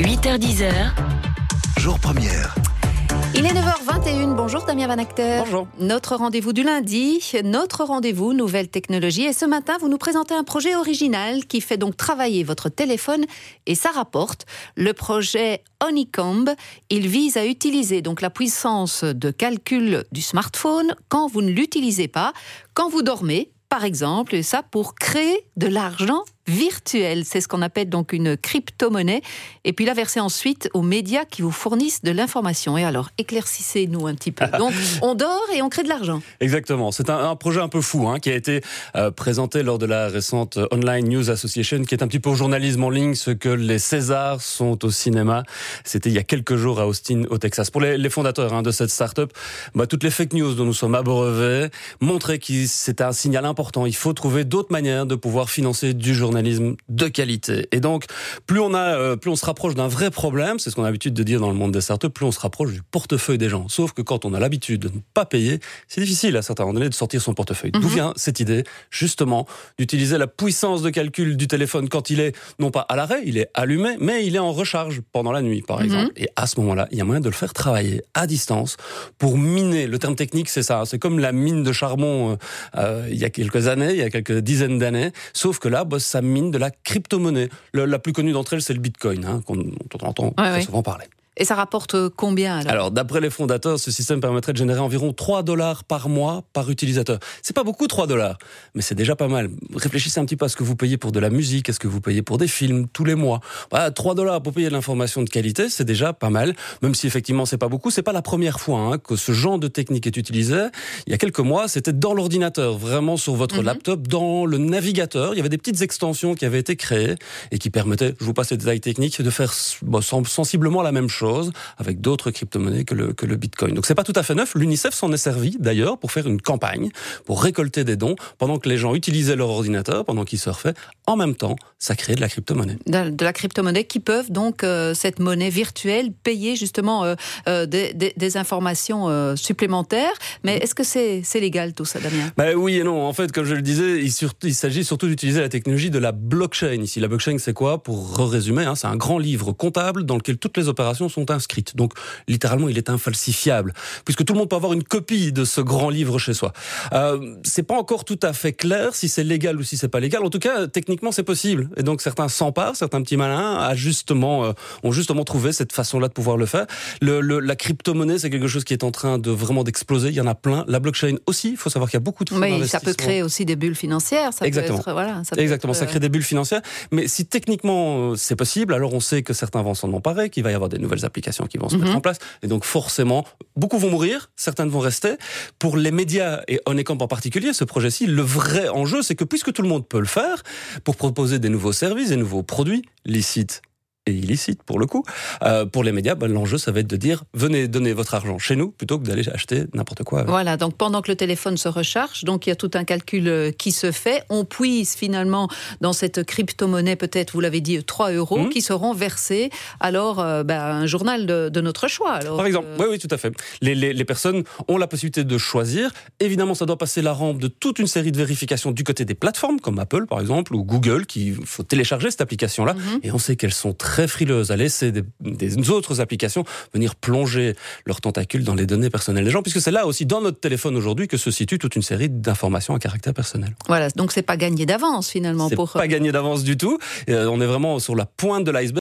8h10h. Jour première. Il est 9h21. Bonjour Damien Van Acter. Bonjour. Notre rendez-vous du lundi, notre rendez-vous nouvelle technologie. Et ce matin, vous nous présentez un projet original qui fait donc travailler votre téléphone et ça rapporte. Le projet Honeycomb, il vise à utiliser donc la puissance de calcul du smartphone quand vous ne l'utilisez pas, quand vous dormez par exemple, et ça pour créer de l'argent virtuel. C'est ce qu'on appelle donc une crypto-monnaie. Et puis la verser ensuite aux médias qui vous fournissent de l'information. Et alors, éclaircissez-nous un petit peu. Donc, on dort et on crée de l'argent. Exactement. C'est un, un, projet un peu fou hein, qui a été euh, présenté lors de la récente Online News Association, qui est un petit peu au journalisme en ligne, ce que les Césars sont au cinéma. C'était il y a quelques jours à Austin, au Texas. Pour les, les fondateurs hein, de cette start-up, bah, toutes les fake news dont nous sommes abreuvés montraient que c'était un signal important. Il faut trouver d'autres manières de pouvoir financer du journalisme de qualité. Et donc, plus on a, euh, plus on se rapproche d'un vrai problème, c'est ce qu'on a l'habitude de dire dans le monde des startups, plus on se rapproche du portefeuille des gens. Sauf que quand on a l'habitude de ne pas payer, c'est difficile à certains moments donné de sortir son portefeuille. D'où Mhm. vient cette idée, justement, d'utiliser la puissance de calcul du téléphone quand il est, non pas à l'arrêt, il est allumé, mais il est en recharge pendant la nuit, par Mhm. exemple. Et à ce moment-là, il y a moyen de le faire travailler à distance pour miner. Le terme technique, c'est ça. C'est comme la mine de charbon euh, euh, il y a quelques années, il y a quelques dizaines d'années. Sauf que là, bah, ça mine de la crypto-monnaie. La plus connue d'entre elles, c'est le bitcoin, hein, qu'on dont on entend Ouais, très ouais. souvent parler. Et ça rapporte euh, combien alors, Alors, d'après les fondateurs, ce système permettrait de générer environ 3 dollars par mois par utilisateur. C'est pas beaucoup 3 dollars, mais c'est déjà pas mal. Réfléchissez un petit peu à ce que vous payez pour de la musique, à ce que vous payez pour des films tous les mois. Voilà, 3 dollars pour payer de l'information de qualité, c'est déjà pas mal. Même si effectivement c'est pas beaucoup, c'est pas la première fois hein, que ce genre de technique est utilisé. Il y a quelques mois, c'était dans l'ordinateur, vraiment sur votre Mhm. laptop, dans le navigateur. Il y avait des petites extensions qui avaient été créées et qui permettaient, je vous passe les détails techniques, de faire sensiblement la même chose avec d'autres crypto-monnaies que le, que le Bitcoin. Donc c'est pas tout à fait neuf. L'UNICEF s'en est servi d'ailleurs pour faire une campagne, pour récolter des dons pendant que les gens utilisaient leur ordinateur, pendant qu'ils surfaient. En même temps, ça créait de la crypto-monnaie. de, la crypto-monnaie qui peuvent donc, euh, cette monnaie virtuelle, payer justement euh, euh, des, des- des informations supplémentaires. Mais est-ce que c'est légal tout ça, Damien? Bah oui et non. En fait, comme je le disais, il, sur- il s'agit surtout d'utiliser la technologie de la blockchain. Ici, la blockchain, c'est quoi? Pour résumer, hein, c'est un grand livre comptable dans lequel toutes les opérations sont inscrites. Donc, littéralement, il est infalsifiable, puisque tout le monde peut avoir une copie de ce grand livre chez soi. Euh, c'est pas encore tout à fait clair si c'est légal ou si c'est pas légal. En tout cas, techniquement, c'est possible. Et donc, certains s'emparent, certains petits malins a justement, euh, ont justement trouvé cette façon-là de pouvoir le faire. Le, le- la crypto-monnaie, c'est quelque chose qui est en train de vraiment d'exploser. Il y en a plein. La blockchain aussi. Il faut savoir qu'il y a beaucoup de fonds Oui, ça peut créer aussi des bulles financières. Ça Exactement. Peut être, voilà, ça peut Exactement, être, ça euh, crée des bulles financières. Mais si techniquement euh, c'est possible, alors on sait que certains vont s'en emparer, qu'il va y avoir des nouvelles applications qui vont se Mhm. mettre en place. Et donc forcément, beaucoup vont mourir, certaines vont rester. Pour les médias et Honeycomb en particulier, ce projet-ci, le vrai enjeu, c'est que puisque tout le monde peut le faire, pour proposer des nouveaux services, des nouveaux produits licites et illicites pour le coup, euh, pour les médias, ben, l'enjeu ça va être de dire venez donner votre argent chez nous plutôt que d'aller acheter n'importe quoi. Voilà, donc pendant que le téléphone se recharge, donc il y a tout un calcul euh, qui se fait. On puise finalement dans cette crypto-monnaie, peut-être, vous l'avez dit, 3 euros, Mhm. qui seront versés alors euh, ben, un journal de, de notre choix. Alors, Par exemple, euh, oui, oui, tout à fait. Les, les, les personnes ont la possibilité de choisir. Évidemment, ça doit passer la rampe de toute une série de vérifications du côté des plateformes, comme Apple, par exemple, ou Google, qui faut télécharger cette application-là. Mhm. Et on sait qu'elles sont très frileuses à laisser des, des autres applications venir plonger leurs tentacules dans les données personnelles des gens, puisque c'est là aussi, dans notre téléphone aujourd'hui, que se situe toute une série d'informations à caractère personnel. Voilà, donc c'est pas gagné d'avance finalement C'est pour pas gagné d'avance du tout. Euh, on est vraiment sur la pointe de l'iceberg.